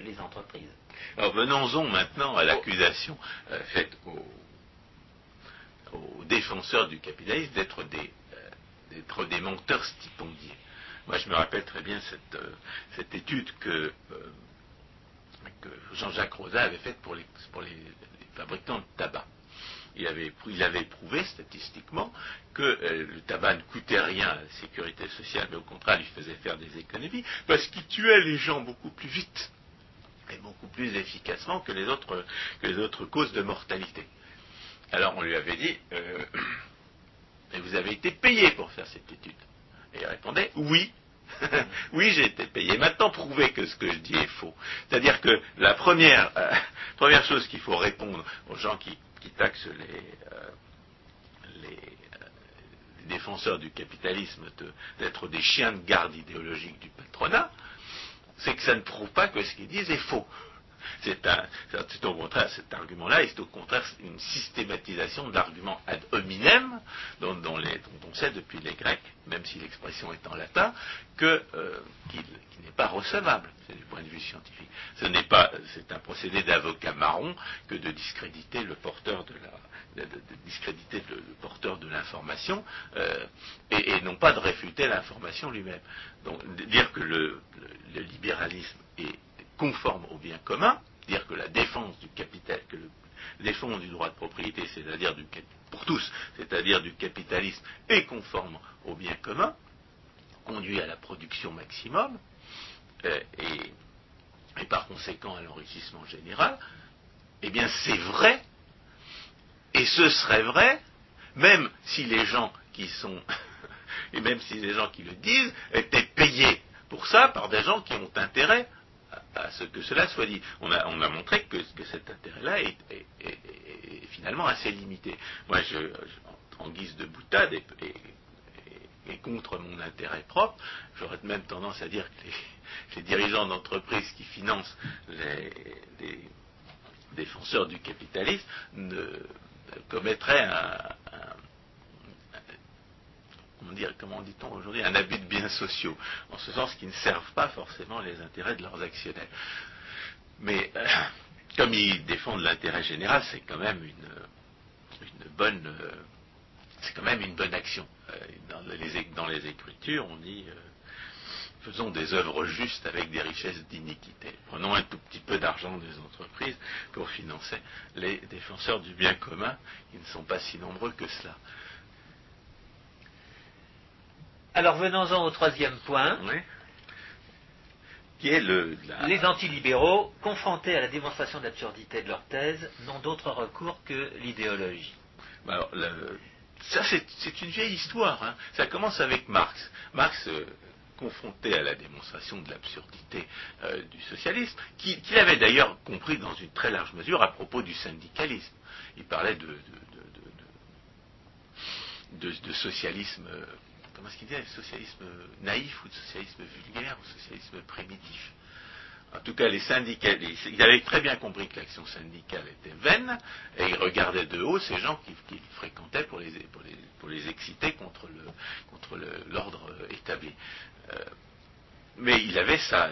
les entreprises. Alors venons-en maintenant à l'accusation euh, faite aux, défenseurs du capitalisme d'être des, euh, menteurs stipendiés. Moi, je me rappelle très bien cette, euh, étude que, Jean-Jacques Rosa avait faite pour les, fabricants de tabac. Il avait, prouvé statistiquement que le tabac ne coûtait rien à la sécurité sociale, mais au contraire, il faisait faire des économies, parce qu'il tuait les gens beaucoup plus vite et beaucoup plus efficacement les que les autres causes de mortalité. Alors on lui avait dit, euh, vous avez été payé pour faire cette étude. Et il répondait, oui, oui, j'ai été payé. Maintenant, prouvez que ce que je dis est faux. C'est-à-dire que la première, euh, première chose qu'il faut répondre aux gens qui, taxent euh, les, défenseurs du capitalisme d'être des chiens de garde idéologiques du patronat, c'est que ça ne prouve pas que ce qu'ils disent est faux. C'est au contraire, cet argument-là est au contraire une systématisation de l'argument ad hominem, dont, on sait depuis les Grecs, même si l'expression est en latin, euh, qu'il n'est pas recevable, c'est du point de vue scientifique. Ce n'est pas, c'est un procédé d'avocat marron que de discréditer le porteur de la, discréditer le, porteur de l'information euh, et, non pas de réfuter l'information lui-même. Donc dire que le libéralisme est conforme au bien commun, dire que la défense du capital, que le, défense du droit de propriété, c'est-à-dire pour tous, c'est-à-dire du capitalisme, est conforme au bien commun, conduit à la production maximum euh, et, et, par conséquent à l'enrichissement général, eh bien c'est vrai, et ce serait vrai, même si les gens qui sont, et même si les gens qui le disent étaient payés pour ça par des gens qui ont intérêt à ce que cela soit dit. On a, on a montré que, cet intérêt-là est, finalement assez limité. Moi, en guise de boutade et, contre mon intérêt propre, j'aurais même tendance à dire que les, dirigeants d'entreprises qui financent les, défenseurs du capitalisme ne commettraient un, comment dit-on aujourd'hui, un abus de biens sociaux, en ce sens qu'ils ne servent pas forcément les intérêts de leurs actionnaires. Mais euh, comme ils défendent l'intérêt général, c'est quand même une, bonne, euh, bonne action. Euh, dans, les, écritures, on dit faisons des œuvres justes avec des richesses d'iniquité. Prenons un tout petit peu d'argent des entreprises pour financer les défenseurs du bien commun, ils ne sont pas si nombreux que cela. Alors venons-en au troisième point. Qui est le, Les antilibéraux, confrontés à la démonstration d'absurdité de leur thèse, n'ont d'autre recours que l'idéologie. Alors, ça, c'est une vieille histoire. Hein. Ça commence avec Marx. Marx, euh, confronté à la démonstration de l'absurdité euh, du socialisme, qu'il avait d'ailleurs compris dans une très large mesure à propos du syndicalisme. Il parlait de, de socialisme euh, comment est-ce qu'il dit, socialisme naïf ou de socialisme vulgaire ou socialisme primitif. En tout cas, les syndicats, ils avaient très bien compris que l'action syndicale était vaine, et ils regardaient de haut ces gens qui, fréquentaient pour les, exciter contre, l'ordre établi. Euh, mais il avait, sa,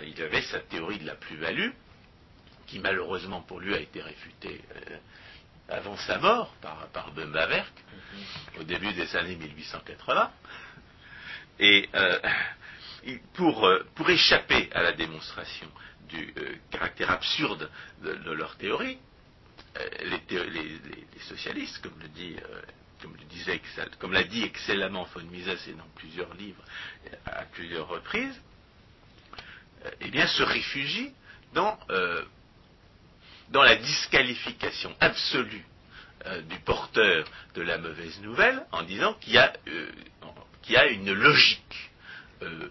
théorie de la plus-value, qui malheureusement pour lui a été réfutée euh, avant sa mort par, par mm-hmm. au début des années 1880. Et euh, pour, euh, pour, échapper à la démonstration du euh, caractère absurde de, leur théorie, les, socialistes, comme le dit, comme le disait, comme l'a dit excellemment von Mises et dans plusieurs livres à plusieurs reprises, eh bien, se réfugient dans, dans la disqualification absolue du porteur de la mauvaise nouvelle en disant qu'il y a qui a une logique euh,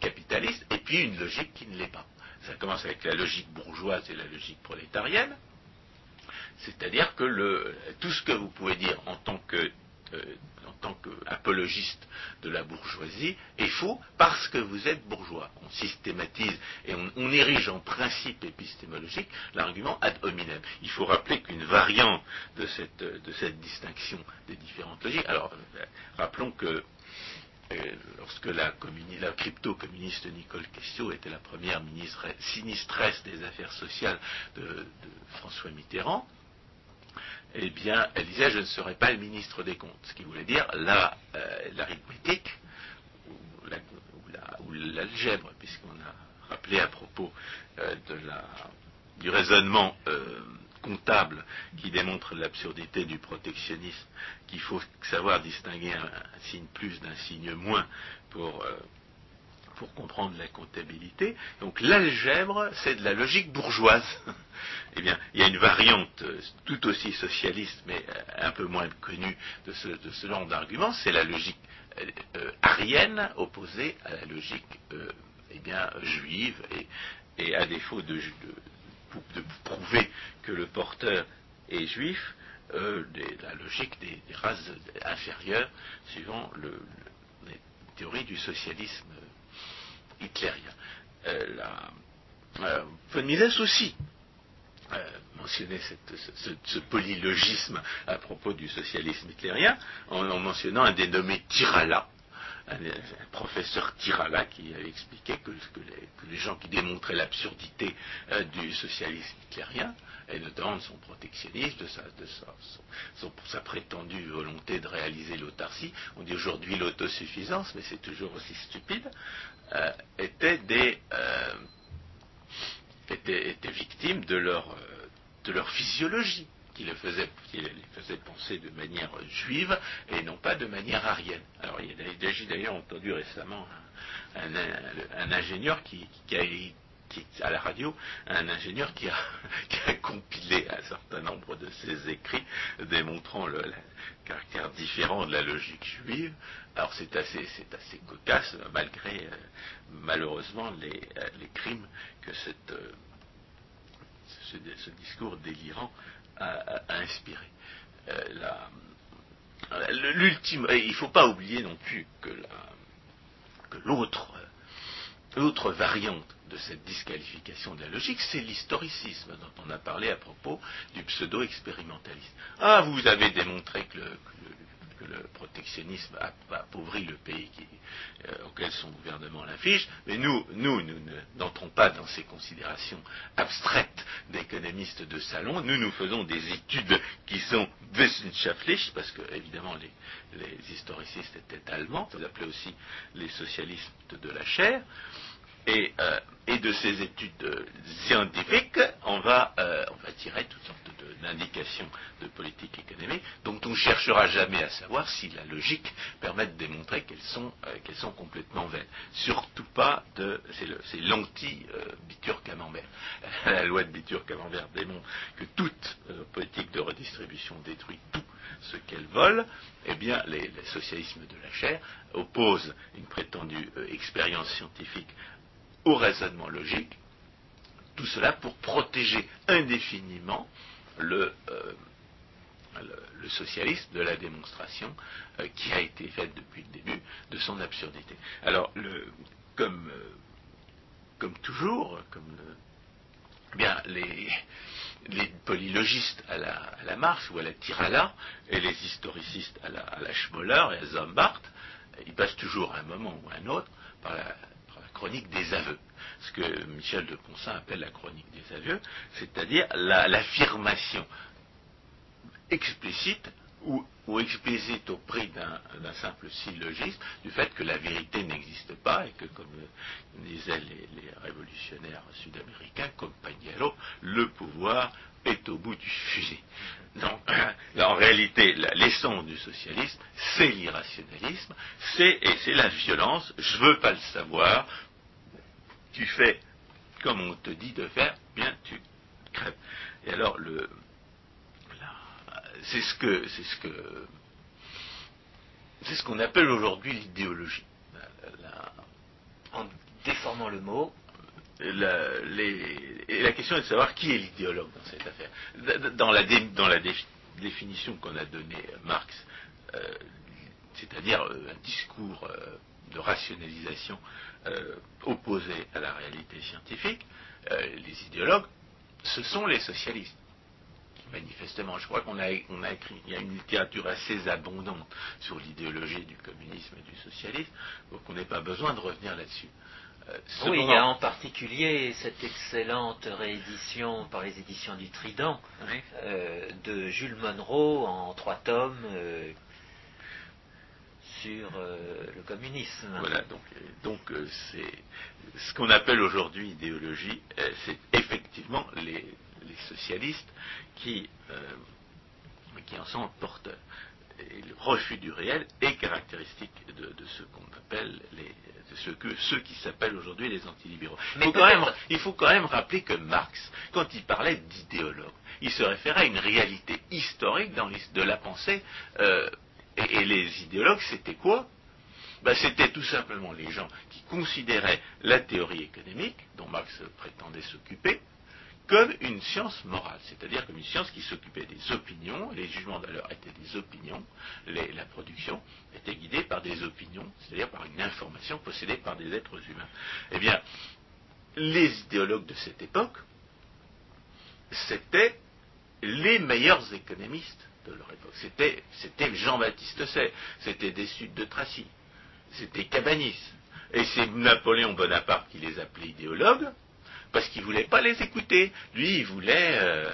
capitaliste et puis une logique qui ne l'est pas. Ça commence avec la logique bourgeoise et la logique prolétarienne. C'est-à-dire que tout ce que vous pouvez dire en tant que euh, tant qu'apologiste de la bourgeoisie est faux parce que vous êtes bourgeois. On systématise et on, érige en principe épistémologique l'argument ad hominem. Il faut rappeler qu'une variante de cette, de cette distinction des différentes logiques. Alors, euh, rappelons que lorsque la, crypto-communiste Nicole Questio était la première ministre sinistresse des affaires sociales de, François Mitterrand, eh bien, elle disait je ne serai pas le ministre des comptes, ce qui voulait dire euh, l'arithmétique ou l'algèbre, puisqu'on a rappelé à propos euh, du raisonnement euh, comptable qui démontre l'absurdité du protectionnisme, qu'il faut savoir distinguer un, signe plus d'un signe moins pour, euh, pour comprendre la comptabilité. Donc l'algèbre, c'est de la logique bourgeoise. eh bien, il y a une variante euh, tout aussi socialiste, mais euh, un peu moins connue de ce, genre d'argument, c'est la logique arienne opposée à la logique eh bien, juive. Et, à défaut de, prouver que le porteur est juif, la logique des, races inférieures, suivant le, les théories du socialisme hitlérien. Euh, la, euh, von Mises aussi euh, mentionnait ce, polylogisme à propos du socialisme hitlérien en, mentionnant un dénommé Tirala, un, professeur Tirala qui avait expliqué que, les, gens qui démontraient l'absurdité du socialisme hitlérien, et notamment de son protectionnisme, de, sa, prétendue volonté de réaliser l'autarcie, on dit aujourd'hui l'autosuffisance, mais c'est toujours aussi stupide, euh, étaient, des, euh, étaient, victimes de leur, euh, de leur physiologie, qui les, faisait, les faisait penser de manière juive et non pas de manière arienne. Alors, j'ai d'ailleurs entendu récemment un, ingénieur qui, a, à la radio, un ingénieur qui a, qui a, compilé un certain nombre de ses écrits démontrant le, caractère différent de la logique juive. Alors c'est assez, assez cocasse, malgré euh, malheureusement les, euh, les, crimes que cette, euh, ce, discours délirant a, inspiré. l'ultime, il ne faut pas oublier non plus que, que l'autre, variante de cette disqualification de la logique, c'est l'historicisme dont on a parlé à propos du pseudo-expérimentalisme. Ah, vous avez démontré que le, protectionnisme a, appauvri le pays euh, auquel son gouvernement l'inflige, mais nous, nous, nous n'entrons pas dans ces considérations abstraites d'économistes de salon. Nous, nous faisons des études qui sont wissenschaftlich, parce que, évidemment, les, historicistes étaient allemands, vous appelez aussi les socialistes de la chair. Euh, et, de ces études euh, scientifiques, on va, euh, on va tirer toutes sortes d'indications de, politique économique, dont on ne cherchera jamais à savoir si la logique permet de démontrer qu'elles sont, sont complètement vaines. Surtout pas de. C'est l'anti-Bitur-Camembert. la loi de Bitur-Camembert démontre que toute politique de redistribution détruit tout ce qu'elle vole, eh bien, les, les socialismes de la chair opposent une prétendue expérience scientifique au raisonnement logique, tout cela pour protéger indéfiniment le, euh, socialisme de la démonstration euh, qui a été faite depuis le début de son absurdité. Alors, euh, comme toujours, comme les polylogistes à la, à la, Marx ou à la Tirala et les historicistes à la, à la Schmoller et à Zombart, ils passent toujours à un moment ou à un autre par la, chronique des aveux. Ce que Michel de Ponsin appelle la chronique des aveux, c'est-à-dire l'affirmation explicite ou, explicite au prix d'un simple syllogisme du fait que la vérité n'existe pas et que, comme disaient les, révolutionnaires sud-américains, comme Pagnello, le pouvoir est au bout du fusil. Donc, en réalité, l'essence du socialisme, c'est l'irrationalisme, c'est c'est la violence. Je veux pas le savoir tu fais comme on te dit de faire, bien tu crèves. Et alors le c'est ce que c'est ce que c'est ce qu'on appelle aujourd'hui l'idéologie. En déformant le mot. La, et la question est de savoir qui est l'idéologue dans cette affaire. Dans la, dans la définition qu'on a donnée Marx, euh, c'est-à-dire euh, un discours euh, de rationalisation euh, opposés à la réalité scientifique, euh, les idéologues, ce sont les socialistes. Manifestement, je crois qu'on a, écrit, il y a une littérature assez abondante sur l'idéologie du communisme et du socialisme, donc on n'a pas besoin de revenir là-dessus. Euh, oui, il y a en particulier cette excellente réédition par les éditions du Trident de Jules Monroe en trois tomes sur euh, le communisme. Voilà, donc, donc euh, c'est ce qu'on appelle aujourd'hui idéologie, euh, c'est effectivement les, socialistes qui, qui en sont porteurs. et le refus du réel est caractéristique de, ce qu'on appelle les, ce que, ceux qui s'appellent aujourd'hui les antilibéraux. Il faut, quand même, il faut quand même rappeler que Marx, quand il parlait d'idéologue, il se référait à une réalité historique dans de la pensée. Euh, et, les idéologues, c'était quoi? Ben, C'était tout simplement les gens qui considéraient la théorie économique, dont Marx prétendait s'occuper, comme une science morale, c'est-à-dire comme une science qui s'occupait des opinions, les jugements de valeur étaient des opinions, la production était guidée par des opinions, c'est-à-dire par une information possédée par des êtres humains. Eh bien, les idéologues de cette époque, c'était les meilleurs économistes de leur époque. C'était, Jean-Baptiste Say, c'était Dessudes de Tracy, c'était Cabanis, et c'est Napoléon Bonaparte qui les appelait idéologues, parce qu'il ne voulait pas les écouter. Lui, il voulait, euh,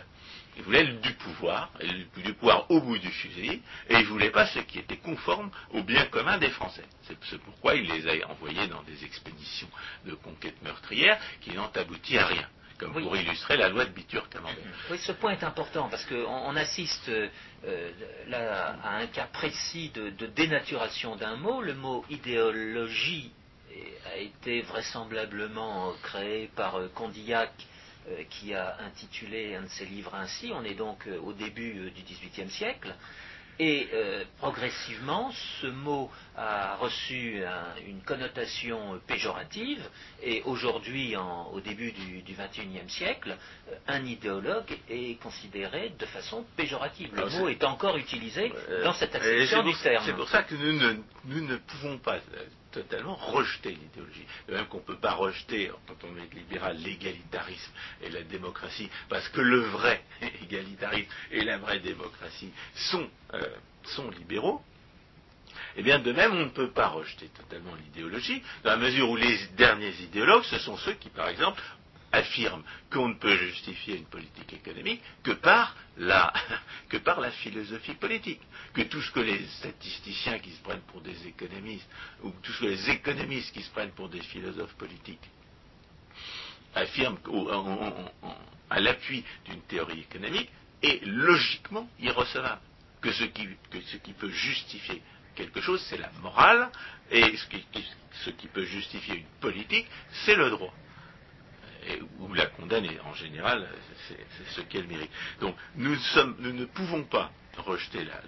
il voulait du pouvoir, du pouvoir au bout du fusil, et il ne voulait pas ce qui était conforme au bien commun des Français. C'est pourquoi il les a envoyés dans des expéditions de conquête meurtrière qui n'ont abouti à rien comme pour illustrer la loi de Bitur-Camembert. Oui, ce point est important parce qu'on assiste euh, là à un cas précis de dénaturation d'un mot. Le mot idéologie a été vraisemblablement créé par euh, Condillac, euh, qui a intitulé un de ses livres ainsi. On est donc au début du XVIIIe siècle. Et progressivement, ce mot a reçu une connotation péjorative, et aujourd'hui, au début du XXIe siècle, un idéologue est considéré de façon péjorative. Le mot est, encore utilisé dans cette acception du terme. C'est pour ça que nous nous ne pouvons pas totalement rejeter l'idéologie. De même qu'on ne peut pas rejeter, quand on est libéral, l'égalitarisme et la démocratie, parce que le vrai égalitarisme et la vraie démocratie sont, euh, sont libéraux. Eh bien, de même, on ne peut pas rejeter totalement l'idéologie, dans la mesure où les derniers idéologues, ce sont ceux qui, par exemple, affirme qu'on ne peut justifier une politique économique que par la, philosophie politique, que tout ce que les statisticiens qui se prennent pour des économistes, ou tout ce que les économistes qui se prennent pour des philosophes politiques, affirment à l'appui d'une théorie économique est logiquement irrecevable. Que ce qui, peut justifier quelque chose, c'est la morale, et ce qui peut justifier une politique, c'est le droit ou la condamne, en général, c'est ce qu'elle mérite. Donc, nous, ne pouvons pas rejeter la,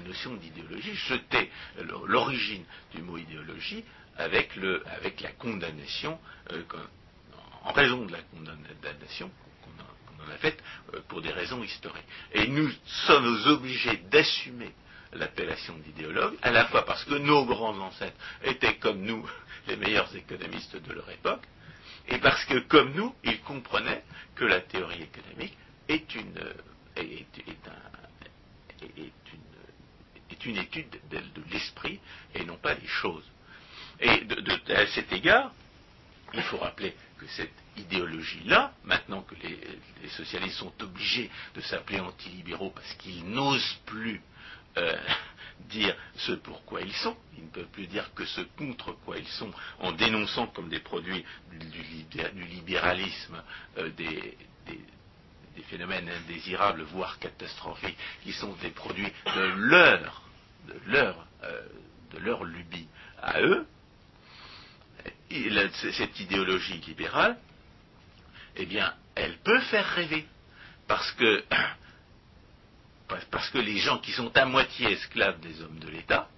notion d'idéologie, jeter l'origine du mot idéologie avec, la condamnation, euh, en raison de la condamnation qu'on en a faite euh, pour des raisons historiques. Et nous sommes obligés d'assumer l'appellation d'idéologue, à la fois parce que nos grands ancêtres étaient comme nous les meilleurs économistes de leur époque, et parce que, comme nous, ils comprenaient que la théorie économique est une, est, une, étude de, l'esprit et non pas des choses. Et à cet égard, il faut rappeler que cette idéologie-là, maintenant que les, socialistes sont obligés de s'appeler antilibéraux parce qu'ils n'osent plus euh, dire ce pour quoi ils sont, ils ne peuvent plus dire que ce contre quoi ils sont, en dénonçant comme des produits du, libéralisme euh, des, phénomènes indésirables, voire catastrophiques, qui sont des produits de leur, de leur, euh, de leur lubie à eux. Et cette idéologie libérale, eh bien, elle peut faire rêver, parce que parce que les gens qui sont à moitié esclaves des hommes de l'État,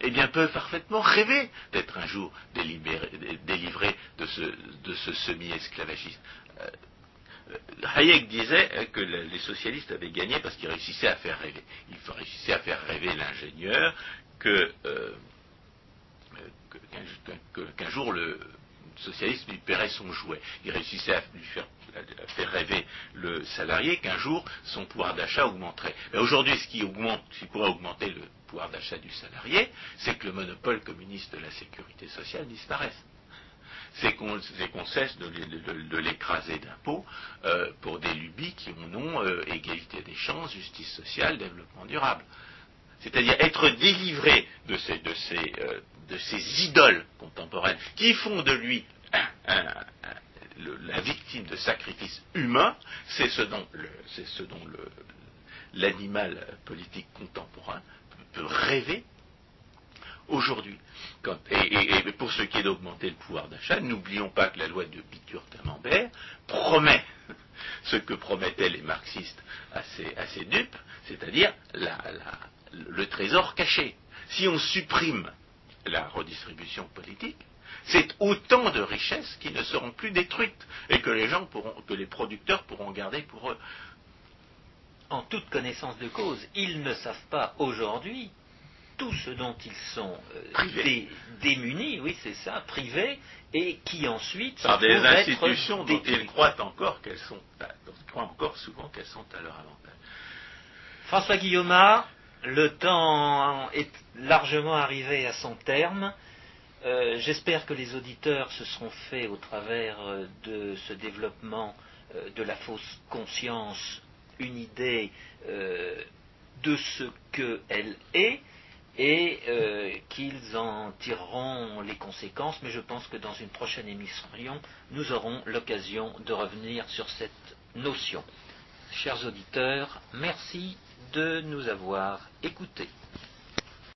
eh bien, peuvent parfaitement rêver d'être un jour délivrés de ce, semi-esclavagisme. Euh, Hayek disait que les socialistes avaient gagné parce qu'ils réussissaient à faire rêver. Ils réussissaient à faire rêver l'ingénieur que, euh, qu'un jour le socialiste lui paierait son jouet. Il réussissait à lui faire rêver le salarié qu'un jour son pouvoir d'achat augmenterait. Mais aujourd'hui, ce qui augmente, pourrait augmenter le pouvoir d'achat du salarié, c'est que le monopole communiste de la sécurité sociale disparaisse. C'est qu'on cesse de, l'écraser d'impôts euh, pour des lubies qui ont non euh, égalité des chances, justice sociale, développement durable. C'est-à-dire être délivré de ces, de, ces, euh, de ces, idoles contemporaines qui font de lui la victime de sacrifices humains, c'est ce dont, l'animal politique contemporain peut rêver aujourd'hui. Et, pour ce qui est d'augmenter le pouvoir d'achat, n'oublions pas que la loi de Bitur-Camembert promet ce que promettaient les marxistes à ces, dupes, c'est-à-dire le trésor caché. Si on supprime la redistribution politique, c'est autant de richesses qui ne seront plus détruites et que les gens pourront, que les producteurs pourront garder pour eux. En toute connaissance de cause, ils ne savent pas aujourd'hui tout ce dont ils sont euh, démunis, oui c'est ça, privés, et qui ensuite par des institutions dont ils croient encore qu'elles sont, croient encore souvent qu'elles sont à leur avantage. François Guillaume, le temps est largement arrivé à son terme. Euh, j'espère que les auditeurs se seront faits au travers euh, de ce développement euh, de la fausse conscience une idée de ce qu'elle est et qu'ils en tireront les conséquences, mais je pense que dans une prochaine émission, nous aurons l'occasion de revenir sur cette notion. Chers auditeurs, merci de nous avoir écoutés.